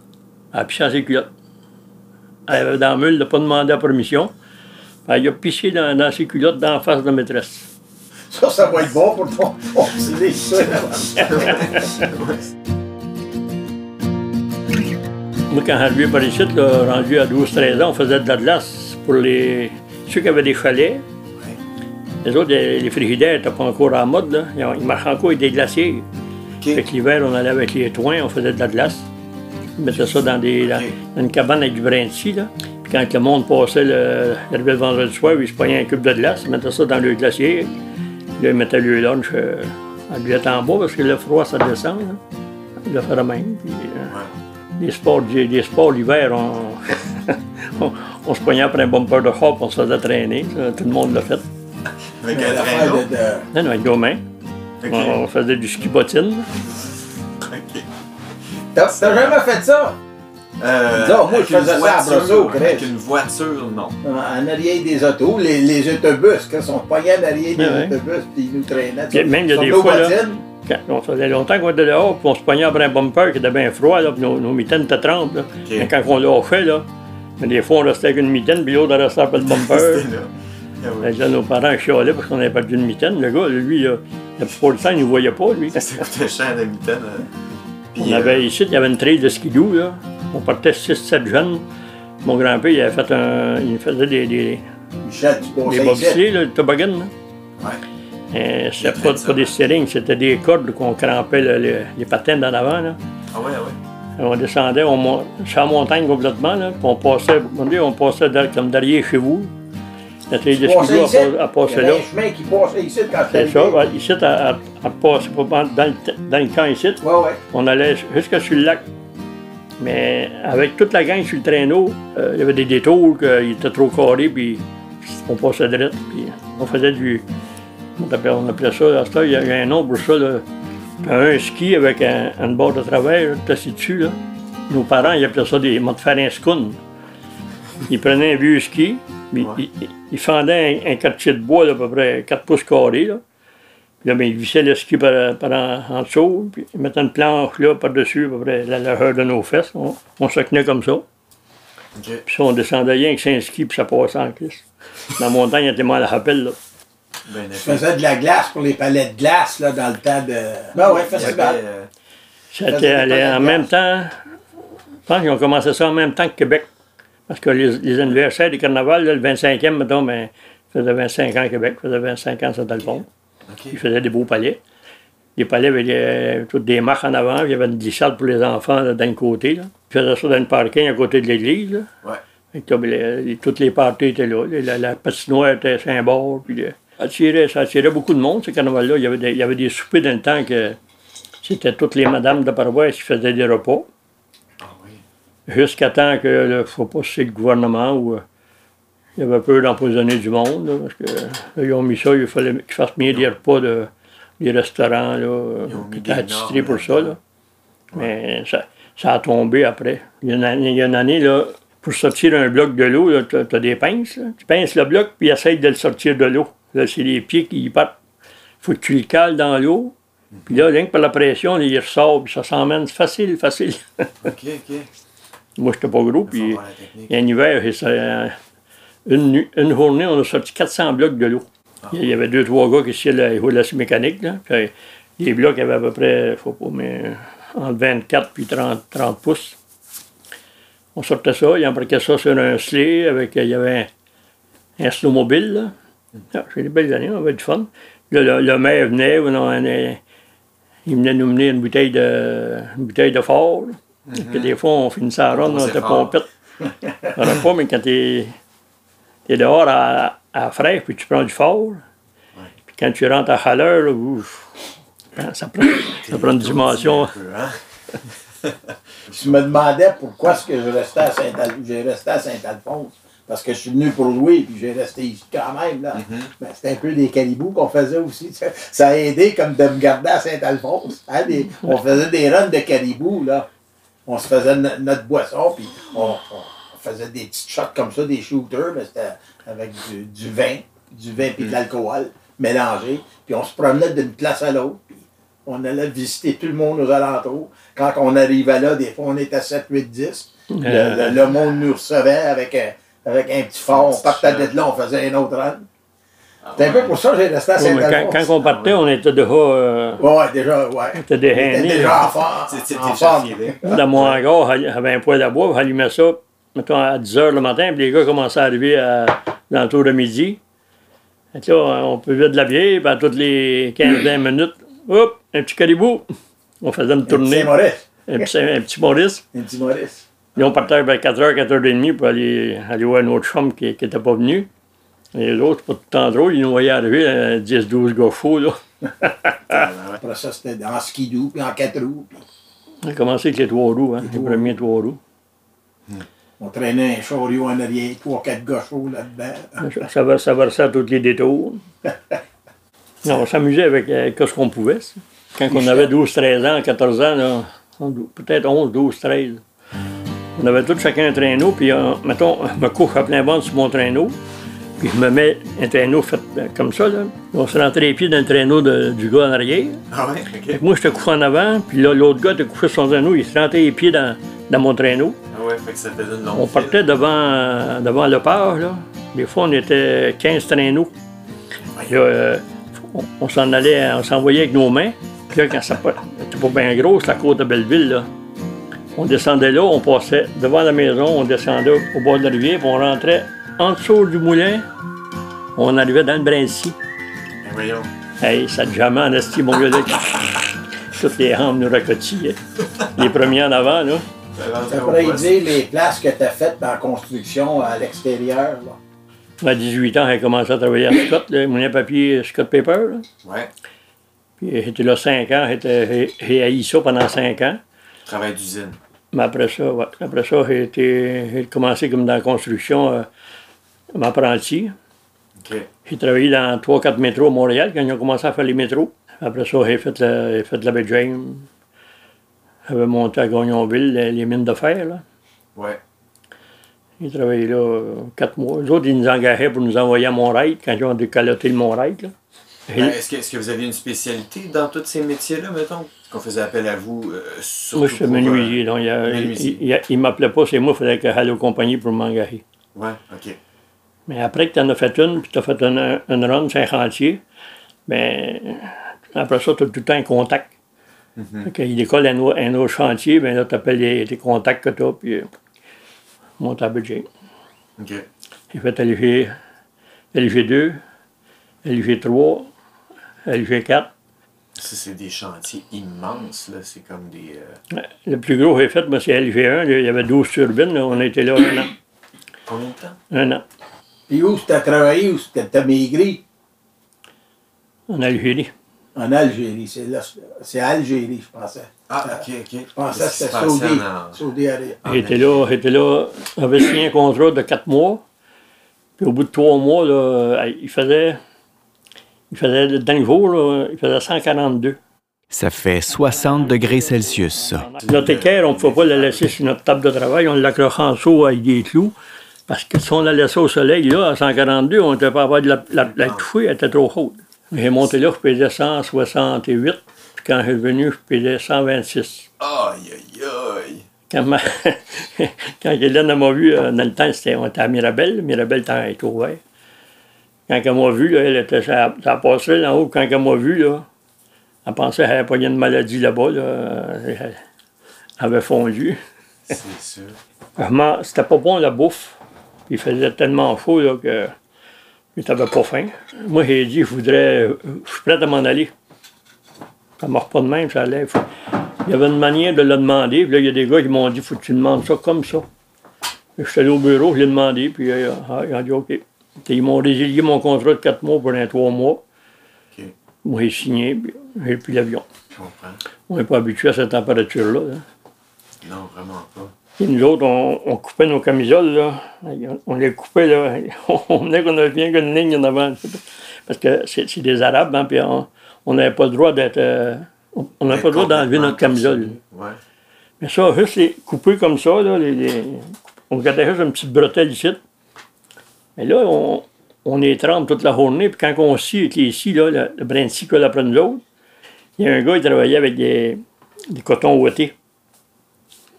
A: Elle a pissé dans ses culottes. Elle avait dans la mule, elle n'a pas demandé la permission. Elle a pissé dans, dans ses culottes dans la face de la maîtresse.
C: Ça, ça va être bon pour ton.
A: Moi, quand j'arrivais par ici, là, rendu à 12-13 ans, on faisait de la glace pour les... ceux qui avaient des chalets. Les autres, les, frigidaires n'étaient pas encore en mode. Là. Ils, ils marchaient encore avec des glaciers.
E: OK.
A: Fait que l'hiver, on allait avec les toins, on faisait de la glace. On mettait ça dans, des, dans- dans une cabane avec du brin de scie, là. Puis quand le monde passait le, il arrivait le vendredi soir, ils se prenaient un cube de glace, ils mettaient ça dans le glacier. Là, ils mettaient le lunch euh, à billette en bas parce que le froid, ça descend. Là. Ils le faisaient même. Puis, euh, les sports, les sports l'hiver, on, on, on se pognait après un bumper de hop, on se faisait traîner. ça, tout le monde l'a fait.
E: Avec un traîneau.
A: Non, non, avec mains.
E: OK.
A: On, on faisait du ski bottine.
E: OK.
C: T'as t'as jamais fait ça?
E: Euh,
C: Non, moi, je faisais
E: une
C: ça à.
E: Avec une voiture, non.
C: En arrière des autos, les, les autobus, quand ils sont pognés en arrière des
A: Ouais, ouais.
C: autobus, puis ils nous traînaient.
A: Puis même, il y a des fois, là. Quand on faisait longtemps qu'on était dehors, puis on se pognait après un bumper qui était bien froid, là, puis nos, nos mitaines étaient trempes. Là. Mais quand on lâchait, là, mais des fois, on restait avec une mitaine, puis l'autre restait après le bumper.
E: C'était là. Ah oui.
A: Fait que là, nos parents chialaient parce qu'on avait perdu une mitaine. Le gars, lui, là, la plupart du temps, il ne nous voyait pas, lui.
E: Ça coûtait cher la mitaine. euh. Puis,
A: On
E: euh,
A: avait ici, il y avait une trail de skidoo, là. On partait 6-7 jeunes. Mon grand-père, il avait fait un. Il faisait des, des,
C: Michel,
A: des bobsleighs, le toboggan, là.
E: Ouais.
A: C'était pas, des stérings, c'était des cordes qu'on crampait le- le- les patins d'en avant, là.
E: Ah ouais, ah ouais.
A: On descendait, on sur la montagne complètement, là, puis on passait, on dit, on passait der- comme derrière chez vous. La trail de
C: Tu passais
A: skidoo,
C: ici?
A: elle, pa- elle
C: Il y
A: passait
C: avait
A: là.
C: un chemin qui passait ici quand
A: C'est ça, ici, passait pas dans, le, dans le camp ici.
C: Ouais, ouais.
A: On allait jusque sur le lac. Mais avec toute la gang sur le traîneau, euh, il y avait des détours, qu'il était trop carré, puis on passait direct, puis on faisait du... On appelait, on appelait ça, à ce temps, il y a il y a un nom pour ça, là. un ski avec un, une barre de travers, là, assis dessus, là. Nos parents, ils appelaient ça des scoun. Ils prenaient un vieux ski, puis
E: Ouais.
A: ils, ils- ils fendaient un, un quartier de bois d'à peu près 4 pouces carrés, là. Puis là, ben, ils vissaient le ski par, par en, en dessous, puis ils mettaient une planche là par-dessus, à peu près la largeur de nos fesses. On, on se tenait comme ça. Puis ça, on descendait rien que 5 skis, puis ça passait en crise. La montagne était mal à rappel, là.
E: Ben,
C: Je faisais de la glace pour les palais de glace, là, dans le temps de... Ben
E: avait,
C: festival.
E: euh,
A: C'était
C: de
A: en
C: glace.
A: même temps. Je pense qu'ils ont commencé ça en même temps que Québec. Parce que les, les anniversaires du carnaval, là, le 25e, mettons, ben, faisait 25 ans à Québec, faisait 25 ans à Saint-Alphonse. Ils faisaient des beaux palais. Les palais avaient des- toutes des marques en avant, il y avait une glissade pour les enfants là, d'un côté. Là. Ils faisaient ça dans le parking à côté de l'église. là.
E: Ouais.
A: Les- toutes les parties étaient là. La, la patinoire était bord. Puis, ça, attirait, ça attirait beaucoup de monde, ce carnaval-là. Il y, avait des, il y avait des soupers dans le temps que c'était toutes les madames de paroisse qui faisaient des repas.
E: Ah oui.
A: Jusqu'à temps que, je ne sais pas si c'est le gouvernement ou euh, il y avait peur d'empoisonner du monde, là, parce que là, ils ont mis ça, il fallait qu'ils fassent bien des repas de, des restaurants là, qui étaient attitrés pour ça. Là. Mais ça, ça a tombé après. Il y a une année, il y a une année, là, pour sortir un bloc de l'eau, tu as, des pinces. Tu pinces le bloc, puis essaye de le sortir de l'eau. Là, c'est les pieds qui y partent. Il faut que tu le cales dans l'eau. Puis là, rien que par la pression, là, il ressort, puis ça s'emmène facile, facile.
E: OK, OK.
A: Moi, j'étais pas gros, puis un hiver, ça, une, nu- une journée, on a sorti 400 blocs de l'eau. Il y avait deux, trois gars qui essayaient la, la mécanique. Là. Puis, les blocs avaient à peu près, faut pas, mais entre 24 puis 30, 30 pouces. On sortait ça, ils embarquaient ça sur un sleigh avec, il y avait un, un snowmobile. Là. Ah, J'ai des belles années, on avait du fun. Là, le, le maire venait, on en- il venait nous mener une bouteille de, une bouteille de fort. Que des fois, on finissait à ronde, on était pompette. On pas, mais quand t'es es dehors à, à fraîche, puis tu prends du fort, puis quand tu rentres à chaleur, là, ouf, hein, ça prend, ça prend une dimension.
E: Un peu, hein?
C: Je me demandais pourquoi est-ce que je restais à Saint-Al- j'ai resté à Saint-Alphonse. Parce que je suis venu pour louer, puis j'ai resté ici quand même. là. Ben, c'était un peu des caribous qu'on faisait aussi. Ça, ça a aidé comme de me garder à Saint-Alphonse. hein, on faisait des runs de caribous, là. On se faisait no- notre boisson, puis on, on faisait des petites shots comme ça, des shooters, mais c'était avec du, du vin, du vin puis de l'alcool mélangé. Puis on se promenait d'une place à l'autre. puis on allait visiter tout le monde aux alentours. Quand on arrivait là, des fois, on était 7, 8, 10. Le, le- le monde nous recevait avec un, avec un petit fort. On partait de là, on faisait un autre run. C'est un peu pour ça que j'ai resté à
A: Ouais, mais quand, on partait, on était déjà, euh,
C: Ouais, ouais, déjà, ouais.
A: on était
C: déjà en, for-
E: C'était
C: en
E: déjà
C: forme.
E: filé.
A: Dans mon hangar, il y avait un poêle à bois, on allumait ça, mettons, à 10 h le matin, puis les gars commençaient à arriver à, dans le tour de midi. Que là, on buvait de la bière, puis à toutes les 15-20 minutes, hop, un petit caribou. On faisait une
C: Un petit
A: tournée. Un petit, un petit Maurice.
C: Un petit Maurice.
A: Puis on partait vers 4h, 4h30 pour aller, aller voir un autre chum qui n'était pas venu. Et l'autre, pas tout le temps drôle, il nous voyait arriver, euh, 10-12 gars chauds, là.
C: Après ça, c'était en skidoo, puis en quatre roues.
A: On a commencé avec les trois roues, hein, les premiers trois roues.
C: On traînait un chariot en arrière, trois, quatre gars chauds là-dedans.
A: Ça, ça, va- ça versait à tous les détours. Non, on s'amusait avec, euh, avec ce qu'on pouvait. ça. Quand on avait 12, 13 ans, 14 ans, peut-être 11, 12, 13, on avait tous chacun un traîneau, puis euh, mettons, je me couche à plein ventre sur mon traîneau, puis je me mets un traîneau fait euh, comme ça. Là. On se rentrait les pieds dans le traîneau de- du gars en arrière.
E: Ah ouais,
A: Fait
E: ok.
A: que moi, j'étais couché en avant, puis là, l'autre gars était couché sur son traîneau, il se rentrait les pieds dans, dans mon traîneau.
E: Ouais, fait que ça faisait une longue
A: On partait devant, devant le port, là. Des fois, on était 15 traîneaux. Là, euh, on, on s'en allait, on s'envoyait avec nos mains. Puis là, quand ça n'était pas bien gros, c'est la côte de Belleville, là. On descendait là, on passait devant la maison, on descendait au bord de la rivière, puis on rentrait en dessous du moulin. On arrivait dans le Brincy.
E: Ben voyons.
A: Hey, ça te jamais en esti, mon gars, là. Toutes les rampes nous racotillaient. Les premiers en avant, là.
E: Ça
C: pourrait dire les places que tu as faites dans la construction à l'extérieur.
A: À 18 ans, j'ai commencé à travailler à Scott, là, moulin à papier Scott Paper. là.
E: Ouais.
A: Puis j'étais là 5 ans, j'étais- j'ai haï ça pendant 5 ans.
E: Travail d'usine.
A: Mais après ça, ouais, après ça, j'ai commencé comme dans la construction, euh, comme apprenti.
E: Ok.
A: J'ai travaillé dans 3-4 métros à Montréal quand ils ont commencé à faire les métros. Après ça, j'ai fait, la- j'ai fait la baie James. J'avais monté à Gagnonville les, les mines de fer. Là.
E: Ouais.
A: J'ai travaillé là 4 mois. Les autres, ils nous engageaient pour nous envoyer à Montréal quand ils ont décaloté le. J'ai-
E: Ben, Est-ce que, est-ce que vous aviez une spécialité dans tous ces métiers-là, mettons? Qu'on faisait appel à vous euh,
A: Moi, je suis
E: euh,
A: menuisier. donc il a- il, il, il m'appelait pas, c'est moi, il fallait que j'aille aux compagnies pour m'engager.
E: Ouais, ok.
A: Mais après que tu en as fait une, puis tu as fait une, une run sur un chantier, ben, après ça, tu as tout le temps un contact. Fait qu'il décolle un, au- un autre chantier, ben là, tu appelles les, les contacts que tu as, puis euh, monte à budget.
E: Ok.
A: J'ai fait LG, LG2, LG3, LG4.
E: Ça, c'est des chantiers immenses, là. C'est comme des. euh,
A: Le plus gros que j'ai fait, moi, c'est LG1. Il y avait 12 turbines. là. On a été là un an.
E: Combien de temps?
A: Un an.
C: Puis où tu as travaillé, où tu as maigri?
A: En Algérie.
C: En Algérie. C'est là, c'est Algérie, je pensais.
E: Ah, ok, ok.
C: Je pensais que c'était Saudi. Saudi
A: J'étais là, j'étais là, j'avais signé un contrat de quatre mois. Puis au bout de trois mois, là, il faisait, il faisait, dans le jour, là, il faisait 142.
B: Ça fait 60 degrés Celsius, ça.
A: Notre équerre, on ne pouvait pas la laisser sur notre table de travail, on l'accrochait en dessous avec des clous. Parce que si on la laissait au soleil, là, à 142, on n'était pas capable de la, la, la toucher, elle était trop chaude. J'ai monté là, je pesais 168. Puis quand je suis revenu, je pesais 126.
E: Aïe, aïe, aïe.
A: Quand, ma- quand Hélène m'a vu, euh, dans le temps, c'était, on était à Mirabel. Mirabel était était ouvert. Quand elle m'a vu, là, elle était ça, ça passait en haut. Quand elle m'a vu, là, elle pensait qu'elle avait pas une maladie là-bas. Là. Elle avait fondu.
E: C'est sûr.
A: Vraiment, c'était pas bon la bouffe. Puis il faisait tellement chaud là, que tu n'avais pas faim. Moi, j'ai dit, je voudrais, je suis prêt à m'en aller. Ça ne marche pas de même, ça allait. Il y avait une manière de le demander. Puis là, il y a des gars qui m'ont dit, faut que tu demandes ça comme ça. Je suis allé au bureau, je l'ai demandé, puis euh, ah, ils ont dit OK. Ils m'ont résilié mon contrat de 4 mois pour un 3 mois. Moi, j'ai signé, puis j'ai pris l'avion.
E: Je comprends.
A: On n'est pas habitué à cette température-là. hein.
E: Non, vraiment pas.
A: Et nous autres, on, on coupait nos camisoles, là. On les coupait, là. On venait qu'on avait bien qu'une ligne en avant. Parce que c'est des Arabes, hein, puis on n'avait pas le droit d'être. euh, on on n'avait pas le droit d'enlever notre camisole.
E: Ouais.
A: Mais ça, juste les couper comme ça, là, les, les- on gardait juste une petite bretelle ici. Mais là, on, on les trempe toute la journée, puis quand on scie avec les scies, là, le, le brin de scie qu'on après nous autres, il y a un gars qui travaillait avec des, des cotons ouatés.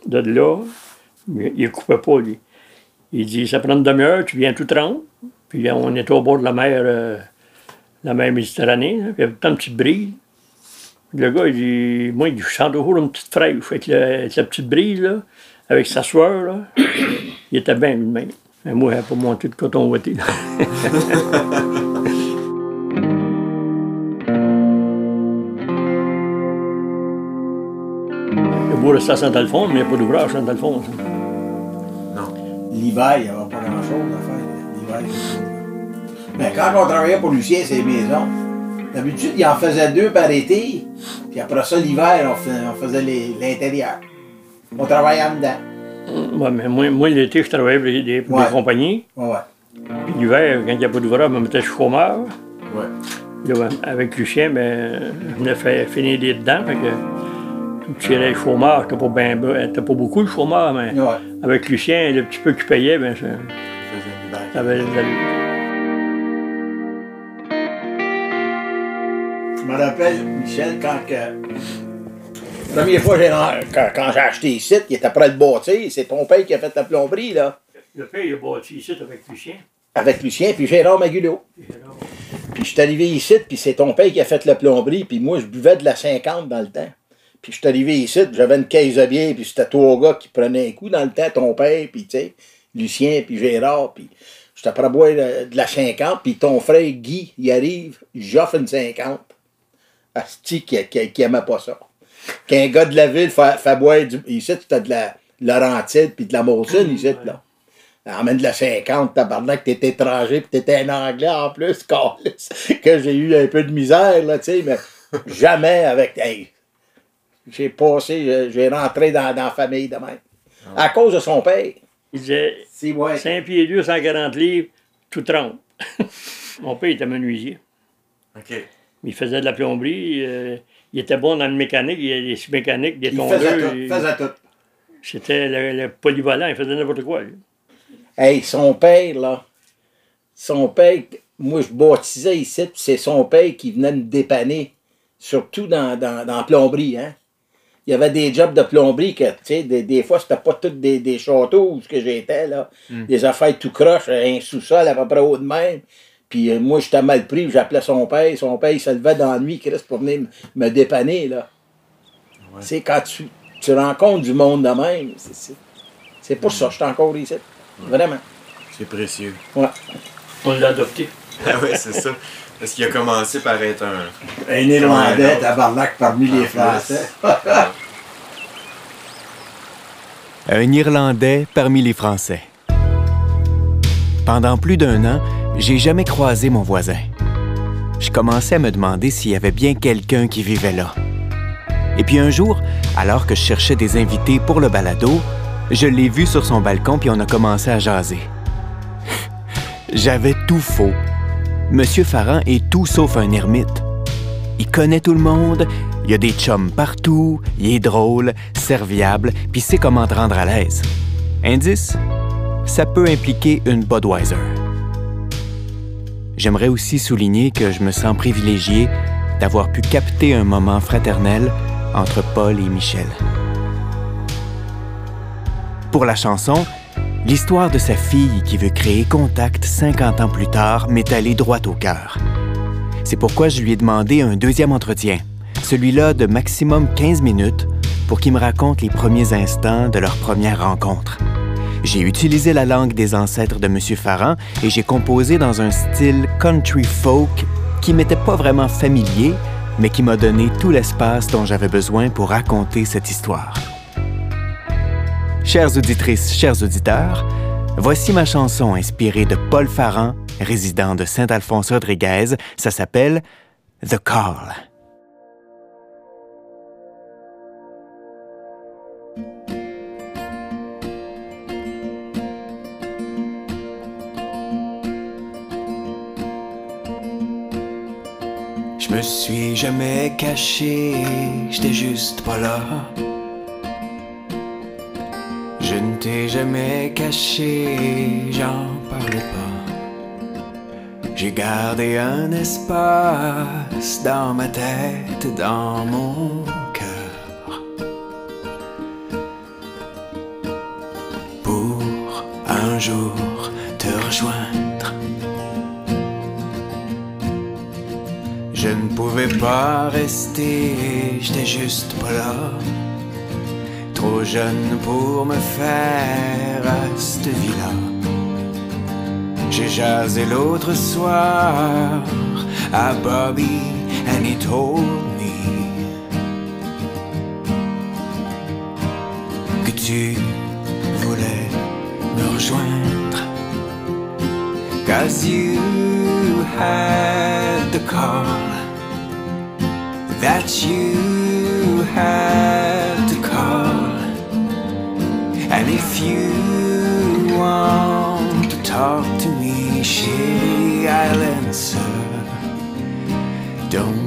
A: De là, il ne coupait pas, lui. Il dit Ça prend une demi-heure, tu viens tout rendre. Puis on était au bord de la mer, euh, la mer Méditerranée. Puis il y avait tant de petites brises. Le gars, il dit Moi, je sens toujours une petite fraîche avec, le, avec petite brise, là, avec sa soeur. Là. il était bien lui-même. Mais moi, je pas monté de coton ouaté. Le bourg restait Saint-Alphonse, mais il n'y a pas d'ouvrage à Saint-Alphonse.
E: Hein.
C: L'hiver, il n'y avait pas grand-chose à faire. L'hiver, Mais quand on travaillait pour Lucien, c'est maisons. D'habitude, il en faisait deux par été. Puis après ça, l'hiver, on faisait, l'intérieur. On travaillait en dedans.
A: Ouais, mais moi, moi l'été, je travaillais pour des, des-
C: Ouais.
A: Compagnies.
C: ouais.
A: Puis l'hiver, quand il n'y a pas d'ouvrage, je me mettais chômeur.
E: Ouais.
A: Là, ben, avec Lucien, ben, je venais finir des dedans. Fait que tirais le chômeur. C'était pas, ben, pas beaucoup le chômeur, mais
C: Ouais.
A: avec Lucien, le petit peu qu'il payait, ben, ça, ça avait de.
C: Je me rappelle, Michel, quand que. La première fois quand, quand j'ai acheté ici, il était prêt de bâtir. C'est ton père qui a fait la plomberie, là.
A: Le père, il a bâti ici avec Lucien.
C: Avec Lucien, puis Gérard Magulot. Puis je suis arrivé ici, puis c'est ton père qui a fait la plomberie, puis moi, je buvais de la 50 dans le temps. Puis je suis arrivé ici, j'avais une caisse de bière, puis c'était trois gars qui prenaient un coup dans le temps, ton père, puis tu sais, Lucien, puis Gérard, puis j'étais prêt à boire de, la 50, puis ton frère Guy, il arrive, j'offre une 50. Asti qui, qui, qui aimait pas ça. Qu'un gars de la ville fait, boire du. Ici, c'était de la Laurentide, puis de la Molson, ici, là. Emmène de la 50, tabarnak, t'es étranger, puis t'étais un anglais en plus, que j'ai eu un peu de misère, là, tu sais, mais jamais avec. Hey, j'ai passé, j'ai- rentré dans, dans la famille de même. À cause de son père.
A: Il disait
C: C'est ouais.
A: 5 pieds 2, 140 livres, tout trempe. Mon père était menuisier.
E: OK.
A: Il faisait de la plomberie. euh, il était bon dans le mécanique. Il y a des mécaniques, des
C: Il faisait
A: tondeurs.
C: tout,
A: il-
C: faisait tout.
A: C'était le, le polyvalent. Il faisait n'importe quoi. lui.
C: Hey, son père, là, son père, moi je baptisais ici, puis c'est son père qui venait me dépanner, surtout dans, dans, dans la plomberie, hein. Il y avait des jobs de plomberie que, tu sais, des, des fois, c'était pas tous des, des châteaux où ce que j'étais, là. Des affaires tout croches, un sous-sol à peu près haut de même. Puis euh, moi, j'étais mal pris, j'appelais son père. Son père, il se levait dans la nuit, Chris, pour venir me dépanner, là. Tu sais, quand tu, tu rencontres du monde de même, c'est- c'est c'est pour ça que je suis encore ici. Vraiment.
E: C'est précieux.
C: Ouais.
A: On l'a adopté.
E: Ah oui, c'est ça. Parce qu'il a commencé par être un.
C: Un Irlandais, tabarnak, parmi les
E: En
C: Français.
B: Un Irlandais parmi les Français. Pendant plus d'un an, j'ai jamais croisé mon voisin. Je commençais à me demander s'il y avait bien quelqu'un qui vivait là. Et puis un jour, alors que je cherchais des invités pour le balado, je l'ai vu sur son balcon puis on a commencé à jaser. J'avais tout faux. Monsieur Farran est tout sauf un ermite. Il connaît tout le monde, il a des chums partout, il est drôle, serviable, puis sait comment te rendre à l'aise. Indice, ça peut impliquer une Budweiser. J'aimerais aussi souligner que je me sens privilégié d'avoir pu capter un moment fraternel entre Paul et Michel. Pour la chanson, l'histoire de sa fille qui veut créer contact 50 ans plus tard m'est allée droit au cœur. C'est pourquoi je lui ai demandé un deuxième entretien, celui-là de maximum 15 minutes, pour qu'il me raconte les premiers instants de leur première rencontre. J'ai utilisé la langue des ancêtres de M. Farran et j'ai composé dans un style country folk qui m'était pas vraiment familier, mais qui m'a donné tout l'espace dont j'avais besoin pour raconter cette histoire. Chères auditrices, chers auditeurs, voici ma chanson inspirée de Paul Farran, résident de Saint-Alphonse-Rodriguez. Ça s'appelle The Call. Je me suis jamais caché, j'étais juste pas là. Je ne t'ai jamais caché, j'en parlais pas. J'ai gardé un espace dans ma tête, dans mon cœur. Pour un jour te rejoindre. Je ne pouvais pas rester, j'étais juste pas là. Trop jeune pour me faire à cette vie-là. J'ai jasé l'autre soir à Bobby and he told me tu voulais me rejoindre. Cause you had the call that you had Talk to me, shady island, sir. Don't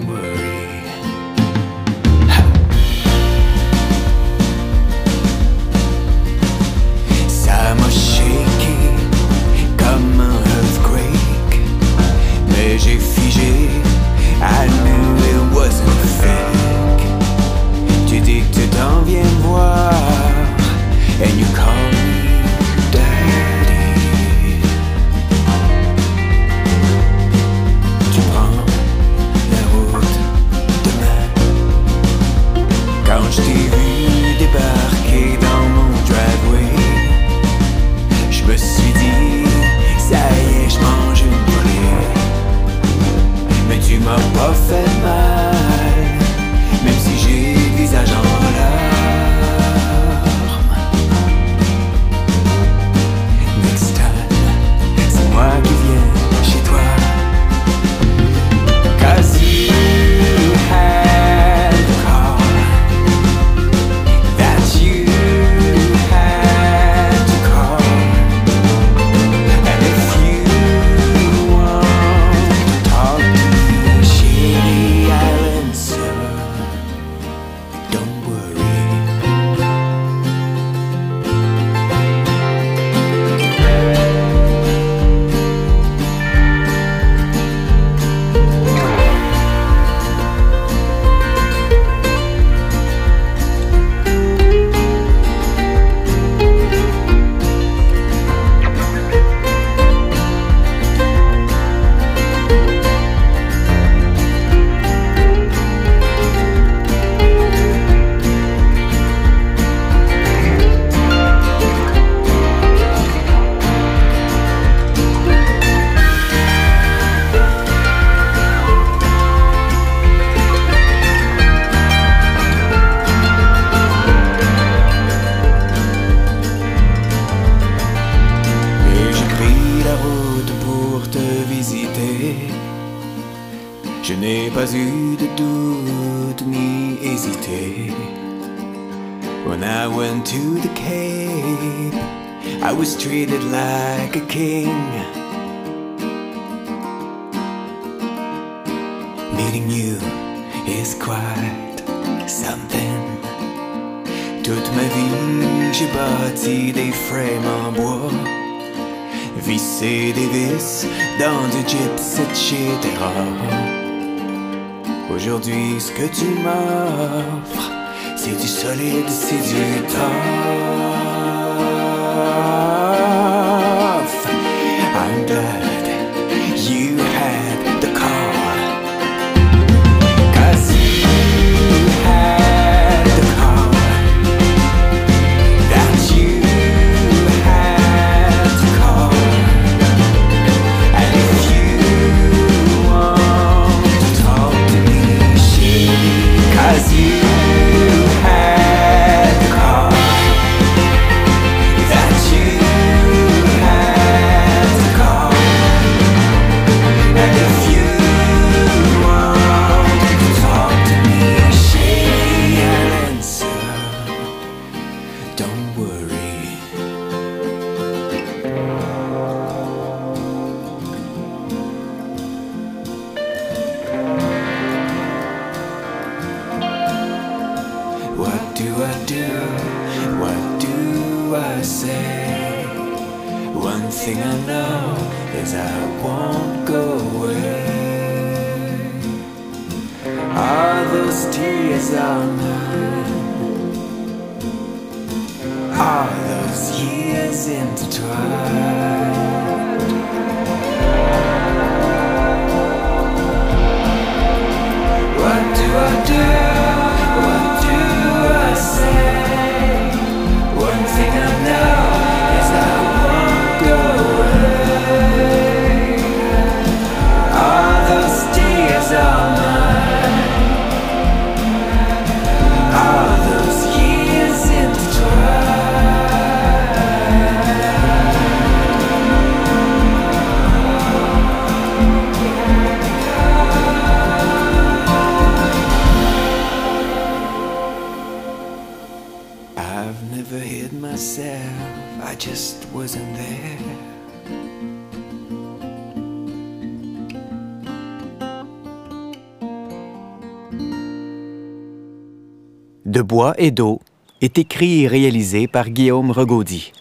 B: bois et d'eau est écrit et réalisé par Guillaume Regaudy.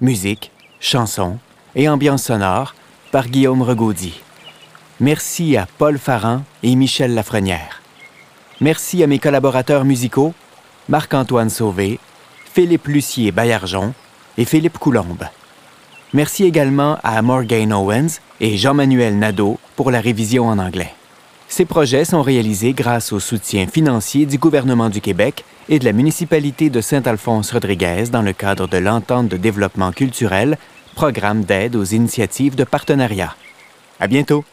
B: Musique, chansons et ambiance sonore par Guillaume Regaudy. Merci à Paul Farran et Michel Lafrenière. Merci à mes collaborateurs musicaux, Marc-Antoine Sauvé, Philippe Lucier Baillargeon et Philippe Coulombe. Merci également à Morgan Owens et Jean-Manuel Nadeau pour la révision en anglais. Ces projets sont réalisés grâce au soutien financier du gouvernement du Québec et de la municipalité de Saint-Alphonse-Rodriguez dans le cadre de l'entente de développement culturel, programme d'aide aux initiatives de partenariat. À bientôt!